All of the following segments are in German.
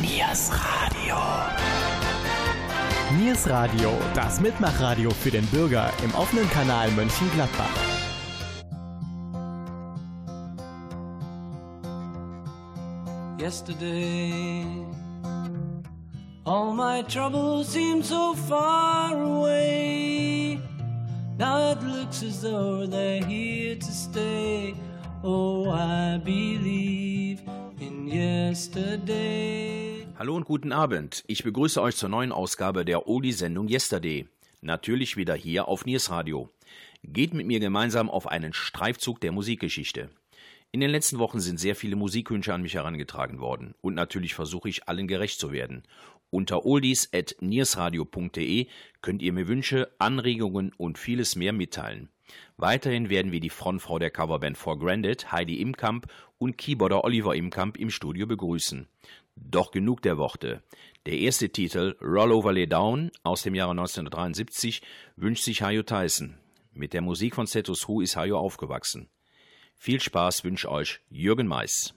Niers Radio. Niers Radio, das Mitmachradio für den Bürger im offenen Kanal Mönchengladbach. Yesterday, all my troubles seem so far away. Now it looks as though they're here to stay. Oh, I believe in yesterday. Hallo und guten Abend. Ich begrüße euch zur neuen Ausgabe der Oli-Sendung Yesterday. Natürlich wieder hier auf Niers Radio. Geht mit mir gemeinsam auf einen Streifzug der Musikgeschichte. In den letzten Wochen sind sehr viele Musikwünsche an mich herangetragen worden und natürlich versuche ich allen gerecht zu werden. Unter oldies.niersradio.de könnt ihr mir Wünsche, Anregungen und vieles mehr mitteilen. Weiterhin werden wir die Frontfrau der Coverband For Granted, Heidi Imkamp und Keyboarder Oliver Imkamp im Studio begrüßen. Doch genug der Worte. Der erste Titel, Roll Over Lay Down aus dem Jahre 1973, wünscht sich Hayo Tyson. Mit der Musik von Status Who ist Hayo aufgewachsen. Viel Spaß wünscht euch Jürgen Mais.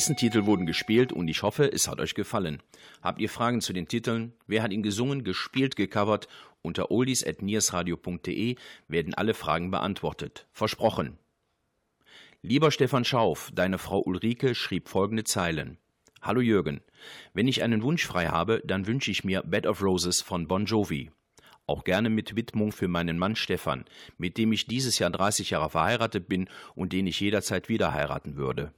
Die ersten Titel wurden gespielt und ich hoffe, es hat euch gefallen. Habt ihr Fragen zu den Titeln? Wer hat ihn gesungen, gespielt, gecovert? Unter oldies.niersradio.de werden alle Fragen beantwortet. Versprochen. Lieber Stefan Schauf, deine Frau Ulrike schrieb folgende Zeilen. Hallo Jürgen, wenn ich einen Wunsch frei habe, dann wünsche ich mir Bed of Roses von Bon Jovi. Auch gerne mit Widmung für meinen Mann Stefan, mit dem ich dieses Jahr 30 Jahre verheiratet bin und den ich jederzeit wieder heiraten würde.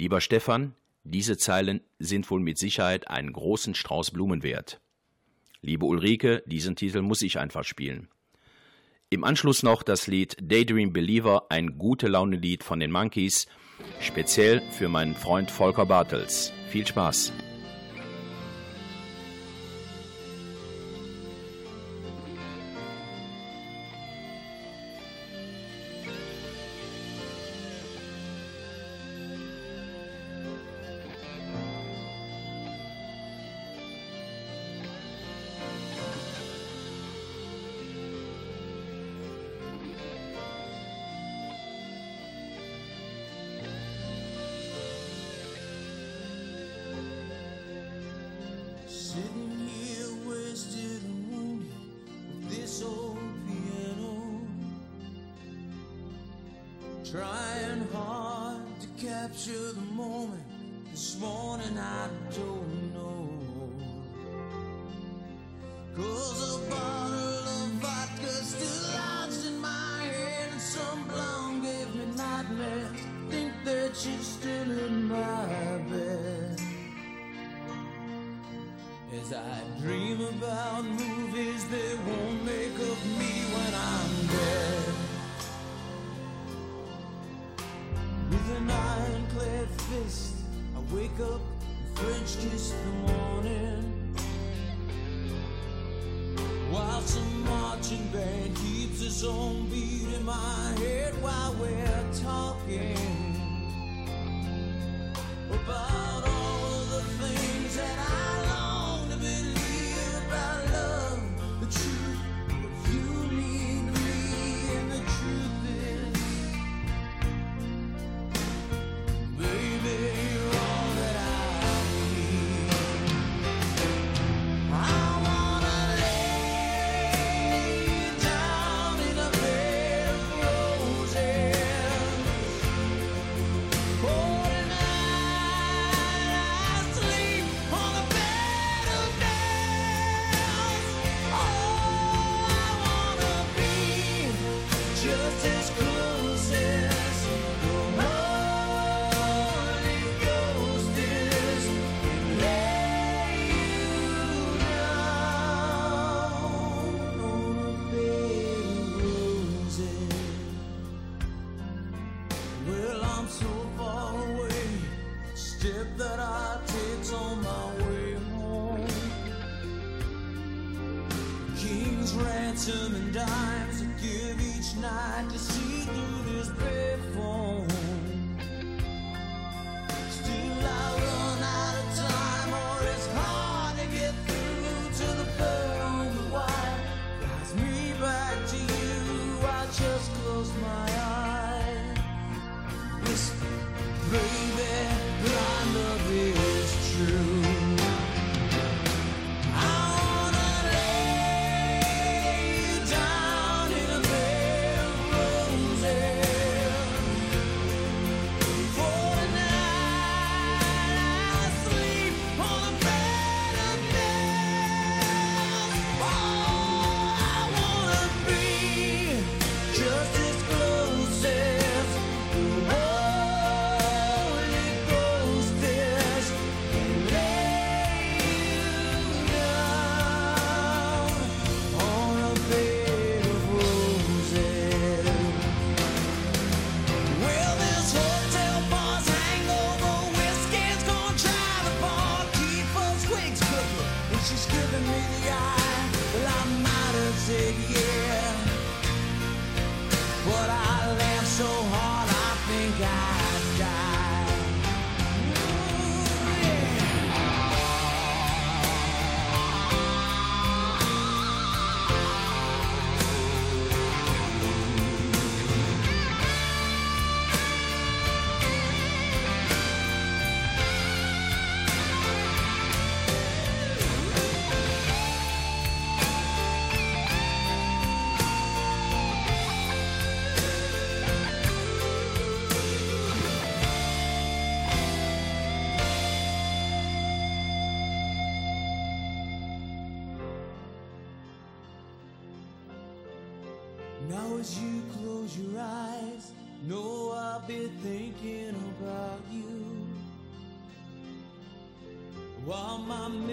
Lieber Stefan, diese Zeilen sind wohl mit Sicherheit einen großen Strauß Blumen wert. Liebe Ulrike, diesen Titel muss ich einfach spielen. Im Anschluss noch das Lied Daydream Believer, ein gute Laune-Lied von den Monkeys, speziell für meinen Freund Volker Bartels. Viel Spaß! Trying hard to capture the moment. This morning I don't she's giving me the eye. Well, I might have said yeah, but I laugh so hard.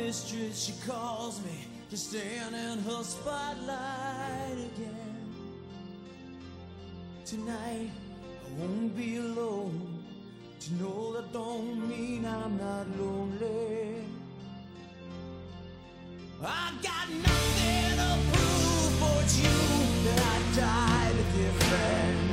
mistress, she calls me to stand in her spotlight again. Tonight, I won't be alone. To know that don't mean I'm not lonely. I got nothing to prove for you that I died a different.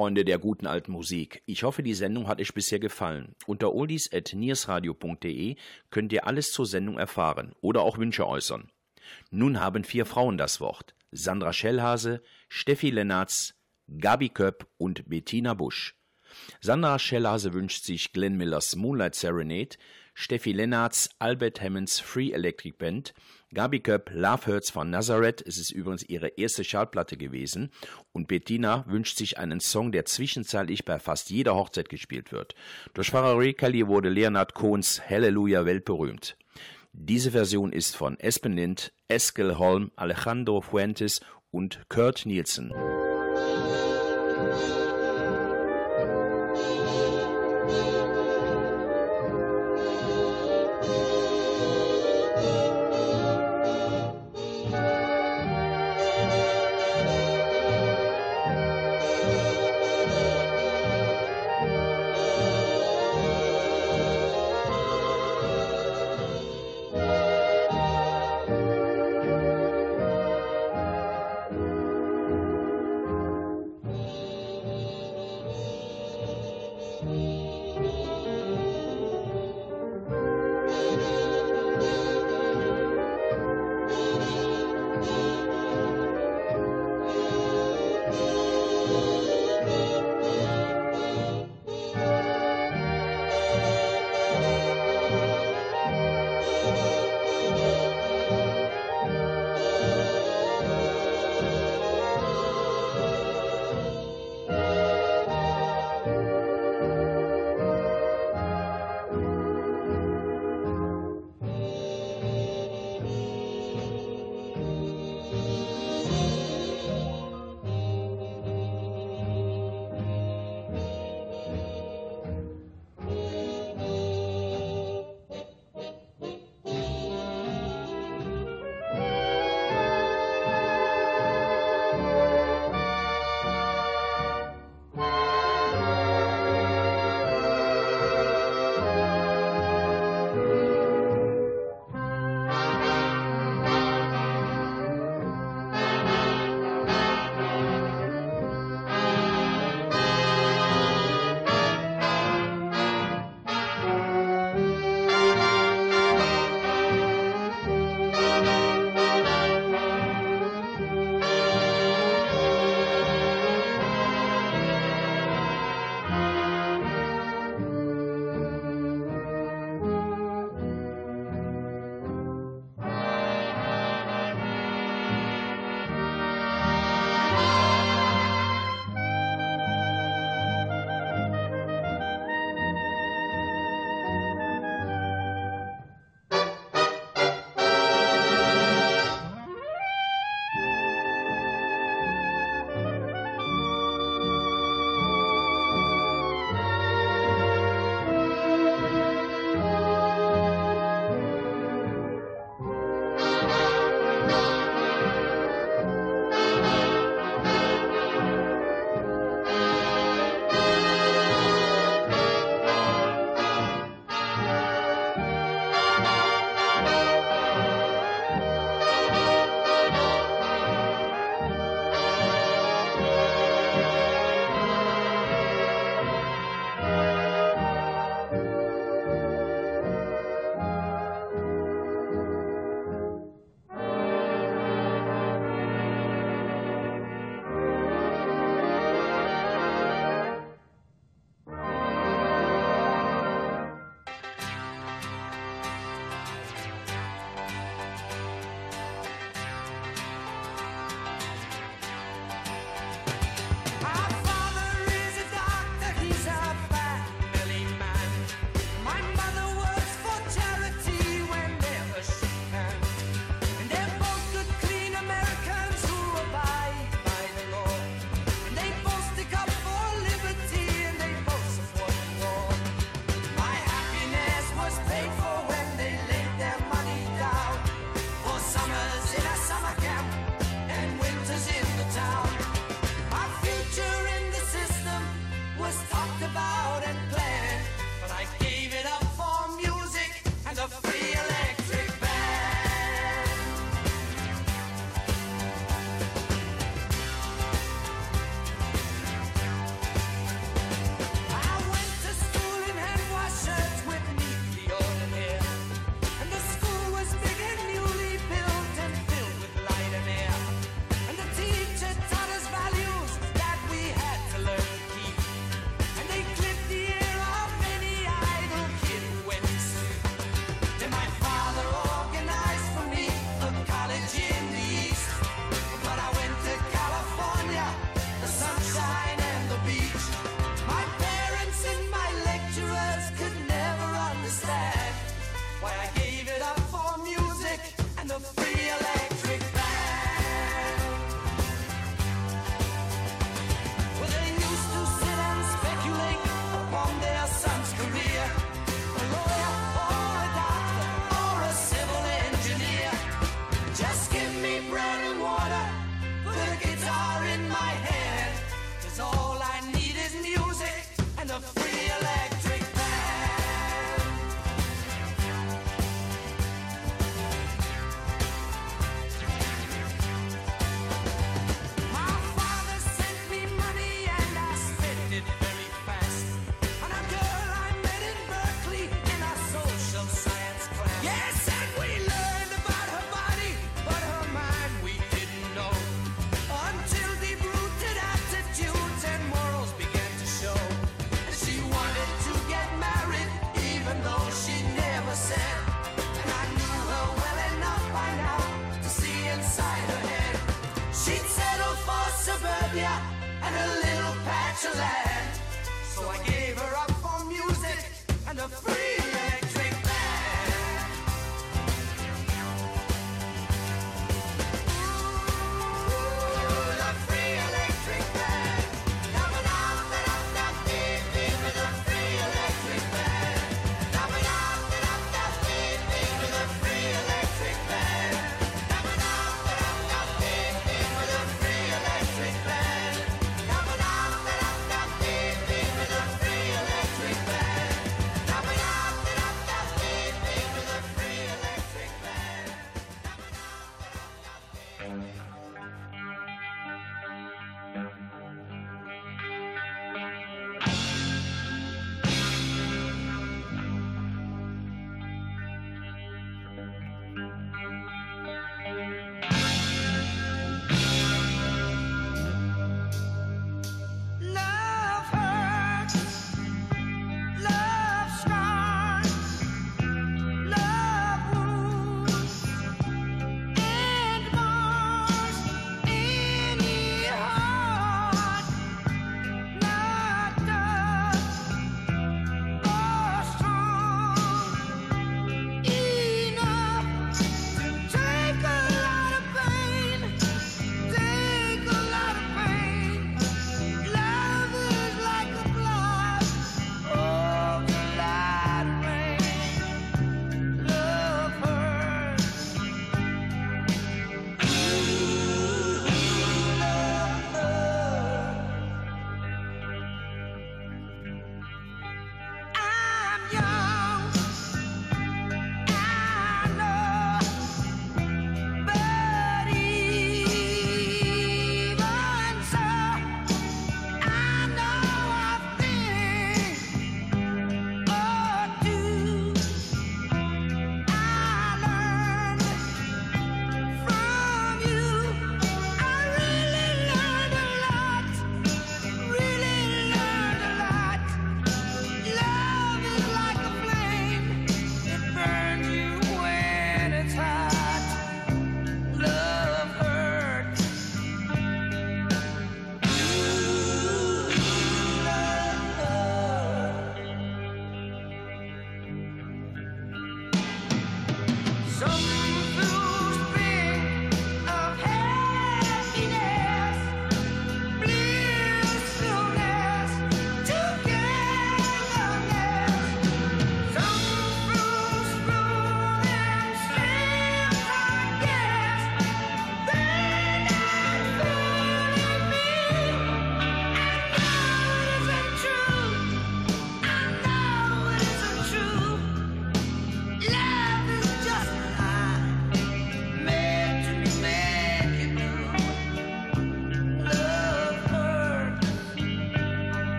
Freunde der guten alten Musik. Ich hoffe, die Sendung hat euch bisher gefallen. Unter oldies.niersradio.de könnt ihr alles zur Sendung erfahren oder auch Wünsche äußern. Nun haben vier Frauen das Wort. Sandra Schellhase, Steffi Lennartz, Gabi Köpp und Bettina Busch. Sandra Schellhase wünscht sich Glenn Millers Moonlight Serenade, Steffi Lennartz, Albert Hammonds Free Electric Band, Gabi Köpp Love Hurts von Nazareth, es ist übrigens ihre erste Schallplatte gewesen, und Bettina wünscht sich einen Song, der zwischenzeitlich bei fast jeder Hochzeit gespielt wird. Durch Pfarrer Rekali wurde Leonard Cohns Halleluja weltberühmt. Diese Version ist von Espen Lind, Eskel Holm, Alejandro Fuentes und Kurt Nielsen.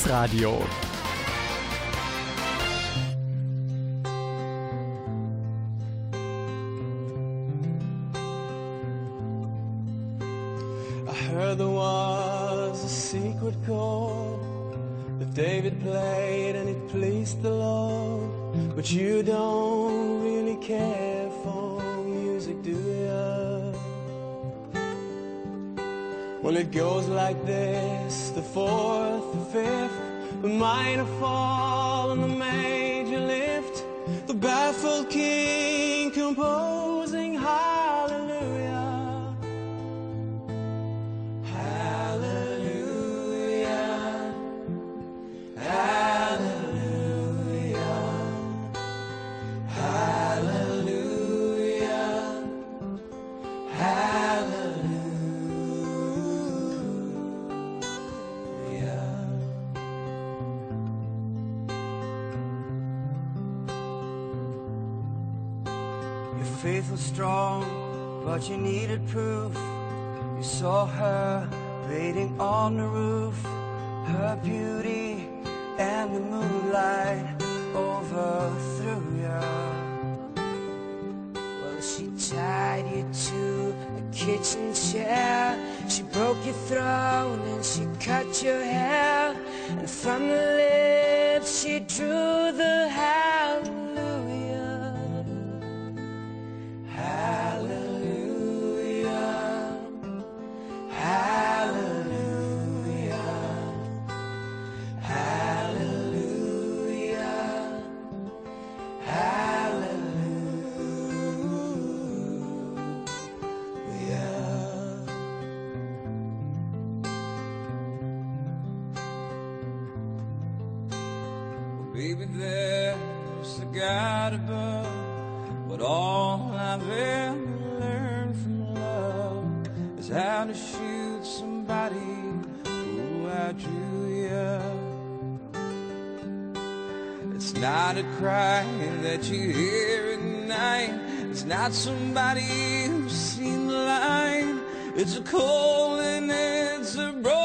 Niers Radio. It goes like this the fourth, the fifth, the minor fall, and the major lift. The baffled king but you needed proof. You saw her waiting on the roof, her beauty and the moonlight overthrew you. Well, she tied you to a kitchen chair. She broke your throat and she cut your hair. And from the lips she drew the hallelujah. Not a cry that you hear at night. It's not somebody who's seen the light. It's a cold and it's a broken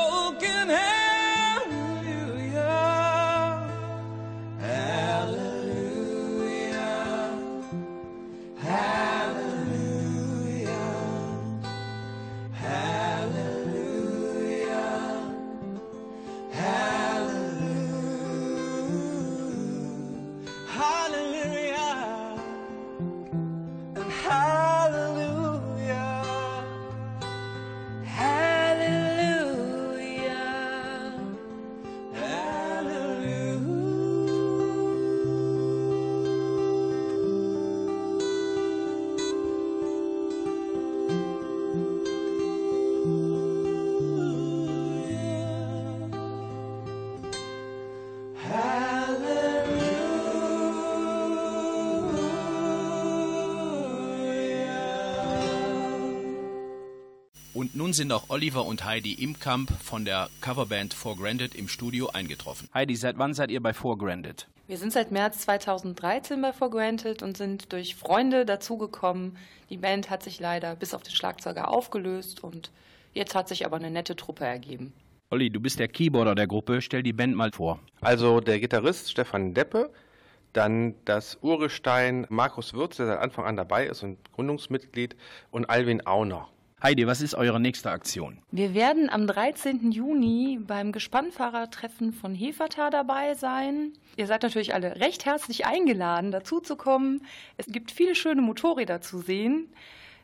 nun sind auch Oliver und Heidi Imkamp von der Coverband For Granted im Studio eingetroffen. Heidi, seit wann seid ihr bei For Granted? Wir sind seit März 2013 bei For Granted und sind durch Freunde dazugekommen. Die Band hat sich leider bis auf den Schlagzeuger aufgelöst und jetzt hat sich aber eine nette Truppe ergeben. Olli, du bist der Keyboarder der Gruppe. Stell die Band mal vor. Also der Gitarrist Stefan Deppe, dann das Urgestein Markus Würz, der seit Anfang an dabei ist und Gründungsmitglied, und Alwin Auner. Heidi, was ist eure nächste Aktion? Wir werden am 13. Juni beim Gespannfahrertreffen von Hefertal dabei sein. Ihr seid natürlich alle recht herzlich eingeladen, dazuzukommen. Es gibt viele schöne Motorräder zu sehen,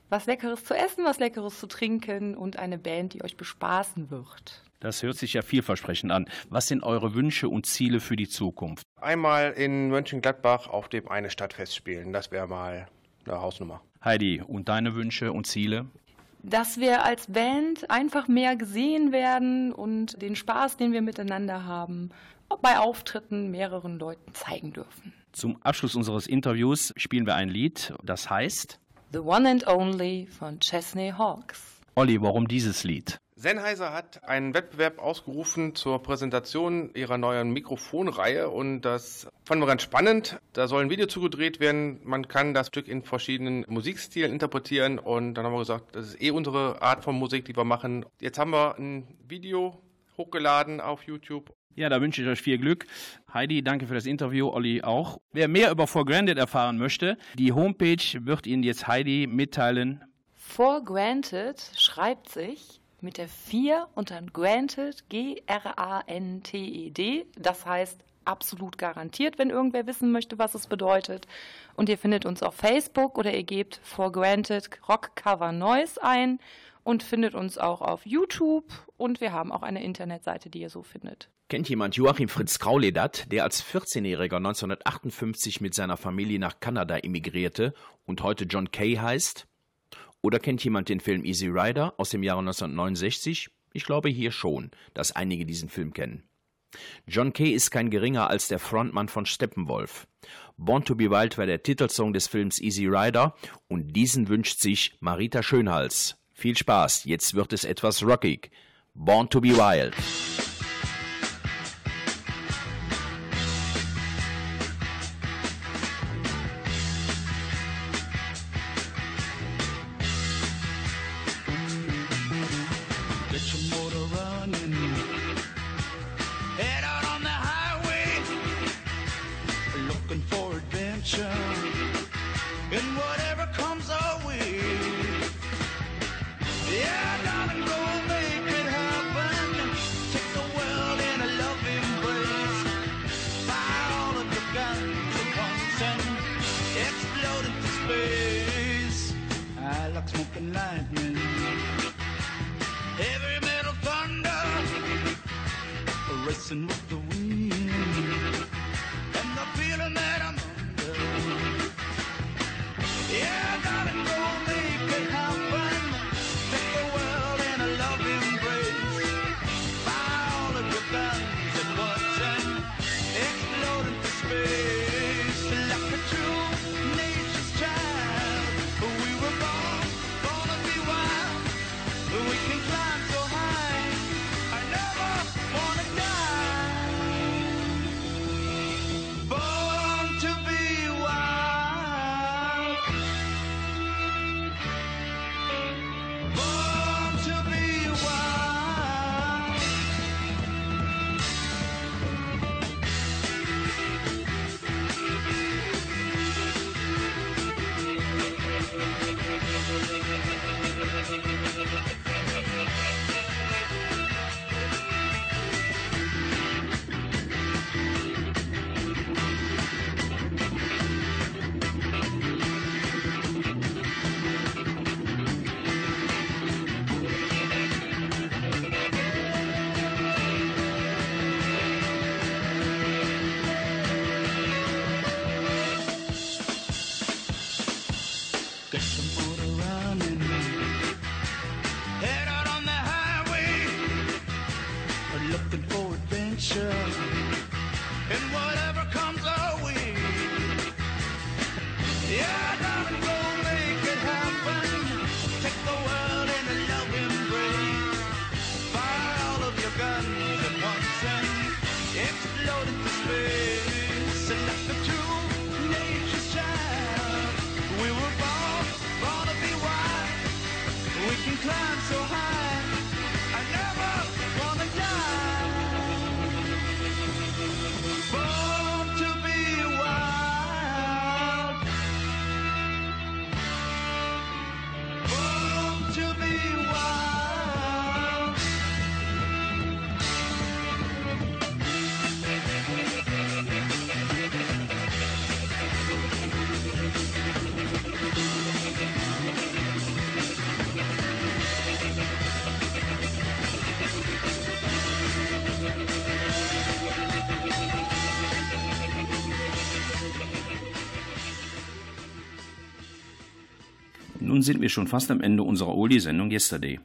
was Leckeres zu essen, was Leckeres zu trinken und eine Band, die euch bespaßen wird. Das hört sich ja vielversprechend an. Was sind eure Wünsche und Ziele für die Zukunft? Einmal in Mönchengladbach auf dem eine Stadtfest spielen, das wäre mal eine Hausnummer. Heidi, und deine Wünsche und Ziele? Dass wir als Band einfach mehr gesehen werden und den Spaß, den wir miteinander haben, bei Auftritten mehreren Leuten zeigen dürfen. Zum Abschluss unseres Interviews spielen wir ein Lied, das heißt The One and Only von Chesney Hawks. Olli, warum dieses Lied? Sennheiser hat einen Wettbewerb ausgerufen zur Präsentation ihrer neuen Mikrofonreihe und das fanden wir ganz spannend. Da soll ein Video zugedreht werden. Man kann das Stück in verschiedenen Musikstilen interpretieren und dann haben wir gesagt, das ist eh unsere Art von Musik, die wir machen. Jetzt haben wir ein Video hochgeladen auf YouTube. Ja, da wünsche ich euch viel Glück. Heidi, danke für das Interview, Olli auch. Wer mehr über For Granted erfahren möchte, die Homepage wird Ihnen jetzt Heidi mitteilen. For Granted schreibt sich mit der 4 und dann Granted, G-R-A-N-T-E-D. Das heißt absolut garantiert, wenn irgendwer wissen möchte, was es bedeutet. Und ihr findet uns auf Facebook oder ihr gebt For Granted Rock Cover Noise ein und findet uns auch auf YouTube und wir haben auch eine Internetseite, die ihr so findet. Kennt jemand Joachim Fritz Krauledat, der als 14-Jähriger 1958 mit seiner Familie nach Kanada emigrierte und heute John Kay heißt? Oder kennt jemand den Film Easy Rider aus dem Jahre 1969? Ich glaube hier schon, dass einige diesen Film kennen. John Kay ist kein geringer als der Frontmann von Steppenwolf. Born to be Wild war der Titelsong des Films Easy Rider und diesen wünscht sich Marita Schönhals. Viel Spaß, jetzt wird es etwas rockig. Born to be Wild. Sind wir schon fast am Ende unserer Oldie-Sendung Yesterday.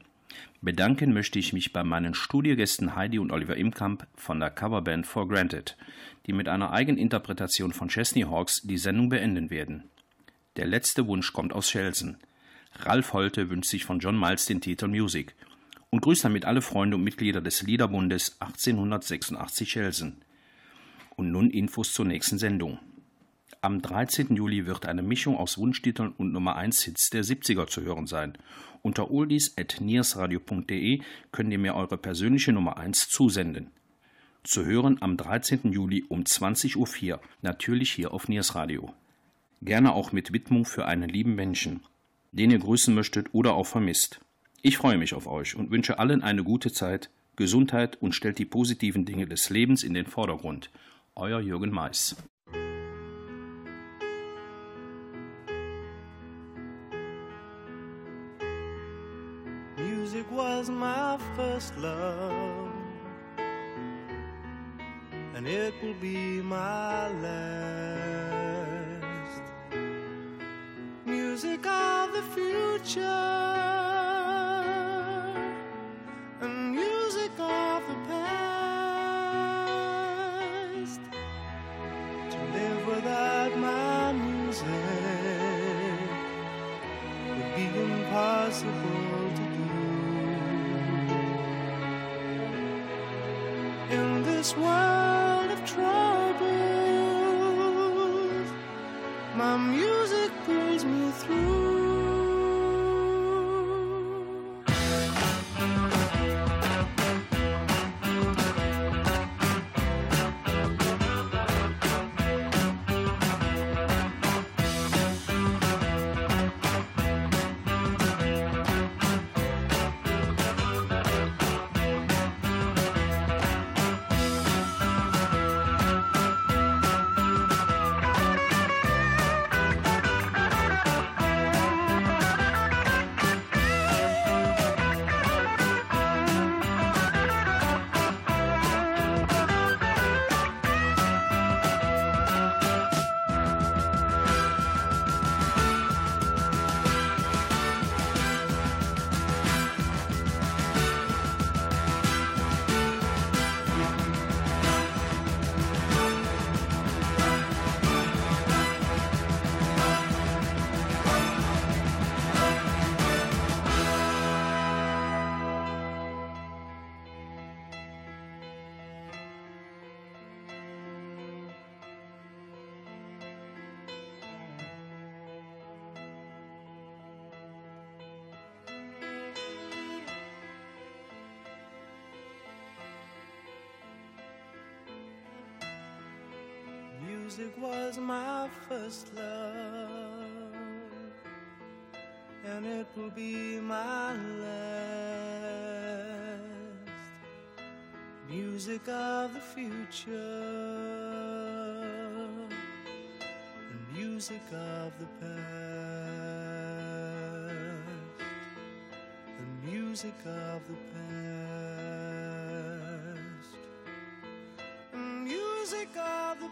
Bedanken möchte ich mich bei meinen Studiogästen Heidi und Oliver Imkamp von der Coverband For Granted, die mit einer Eigeninterpretation von Chesney Hawks die Sendung beenden werden. Der letzte Wunsch kommt aus Schelsen. Ralf Holte wünscht sich von John Miles den Titel Music und grüßt damit alle Freunde und Mitglieder des Liederbundes 1886 Schelsen. Und nun Infos zur nächsten Sendung. Am 13. Juli wird eine Mischung aus Wunschtiteln und Nummer 1 Hits der 70er zu hören sein. Unter oldies.niersradio.de könnt ihr mir eure persönliche Nummer 1 zusenden. Zu hören am 13. Juli um 20.04 Uhr, natürlich hier auf Niers Radio. Gerne auch mit Widmung für einen lieben Menschen, den ihr grüßen möchtet oder auch vermisst. Ich freue mich auf euch und wünsche allen eine gute Zeit, Gesundheit und stellt die positiven Dinge des Lebens in den Vordergrund. Euer Jürgen Mais. Was my first love, and it will be my last. Music of the future, and music of the past. To live without my music would be impossible In this world of troubles, my music pulls me through. Music was my first love, and it will be my last. Music of the future, and music of the past, and music of the past, and music of the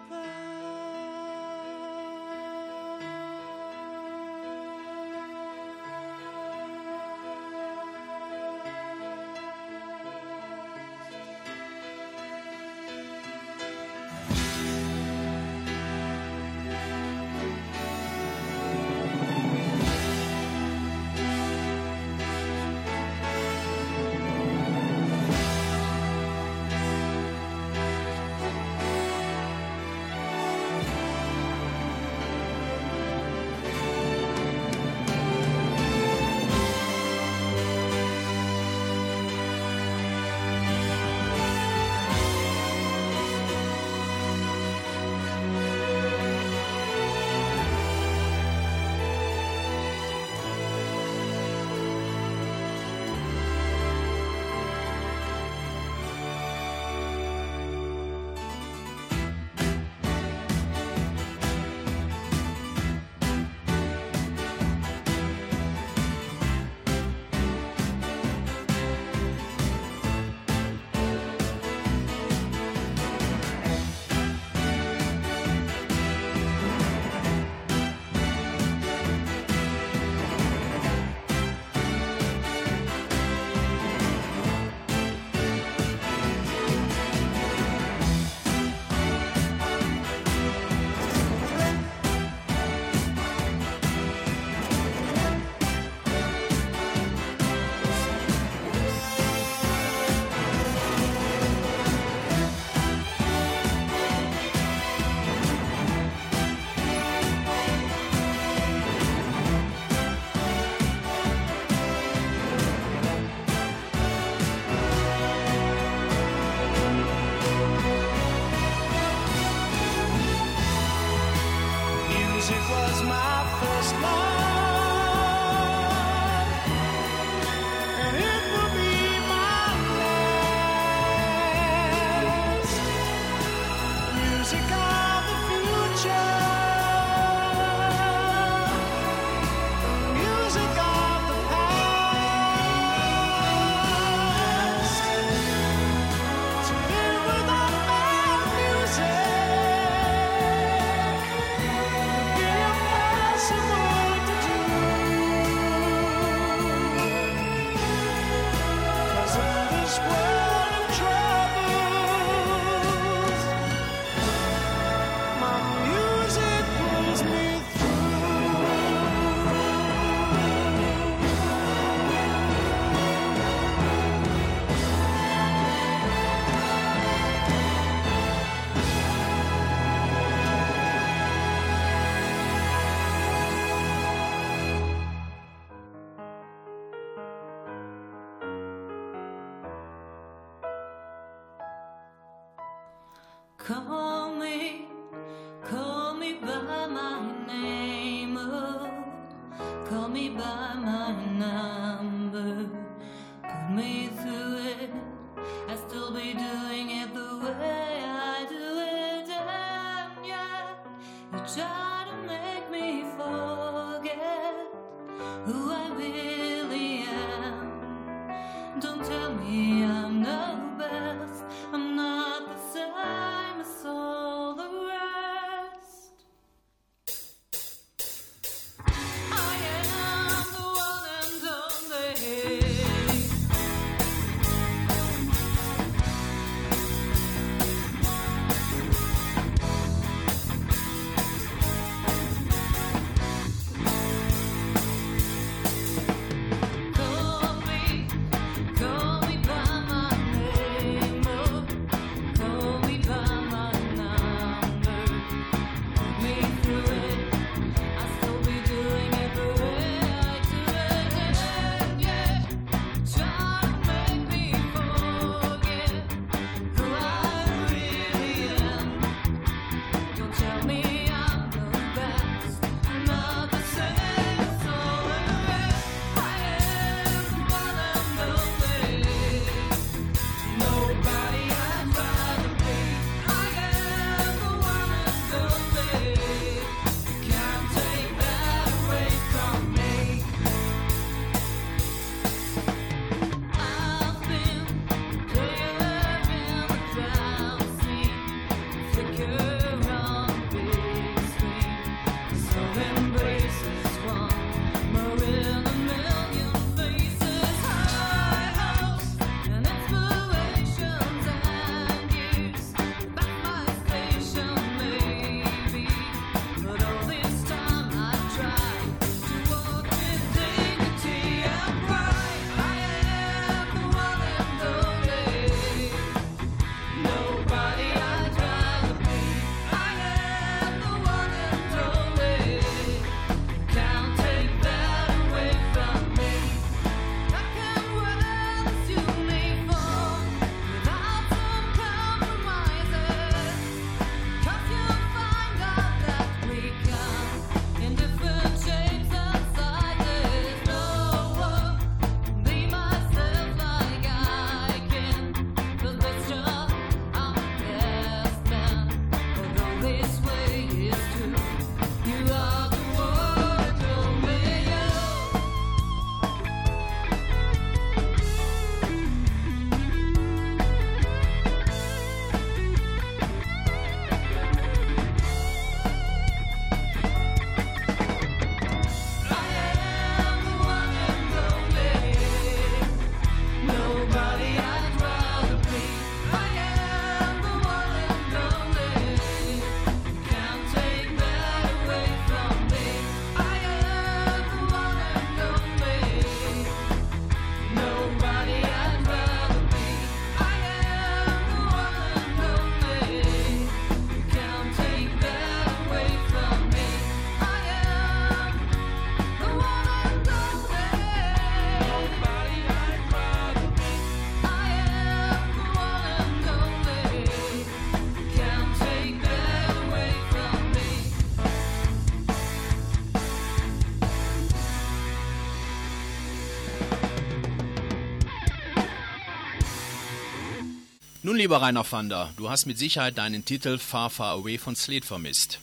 Nun, lieber Rainer Fander, du hast mit Sicherheit deinen Titel Far Far Away von Slade vermisst.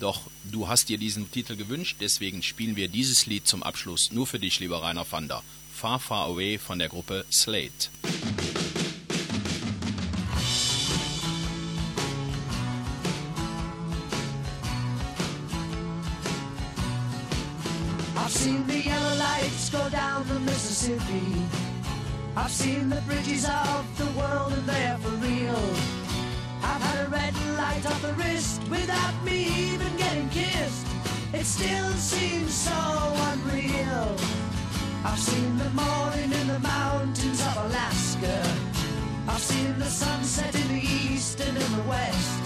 Doch du hast dir diesen Titel gewünscht, deswegen spielen wir dieses Lied zum Abschluss nur für dich, lieber Rainer Fander. Far Far Away von der Gruppe Slade. I've seen the yellow lights go down the Mississippi. I've seen the bridges of the world and they're for real. I've had a red light off the wrist without me even getting kissed. It still seems so unreal. I've seen the morning in the mountains of Alaska. I've seen the sunset in the east and in the west.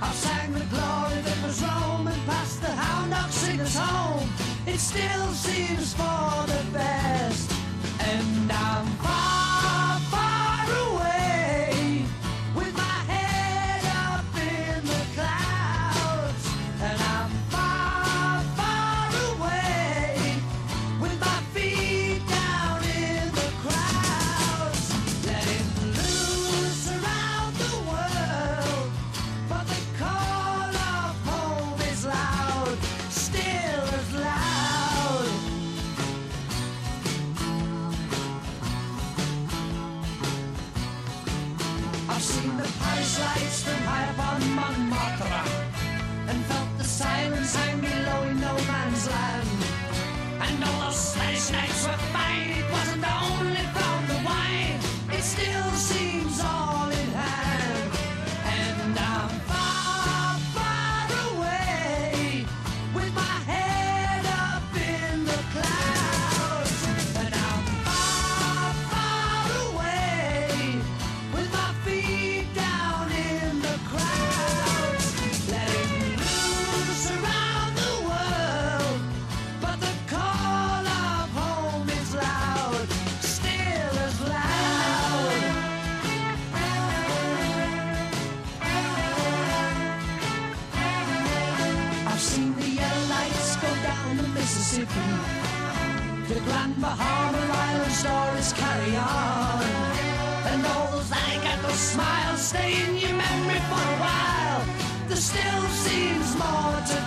I've sang the glory that was Rome and passed the hound dog singers home. It still seems for the best and I'm fine. no man's land. And all those snakes were fine, it wasn't all. Bahama Island stories carry on. And those that got those smiles stay in your memory for a while. There still seems more to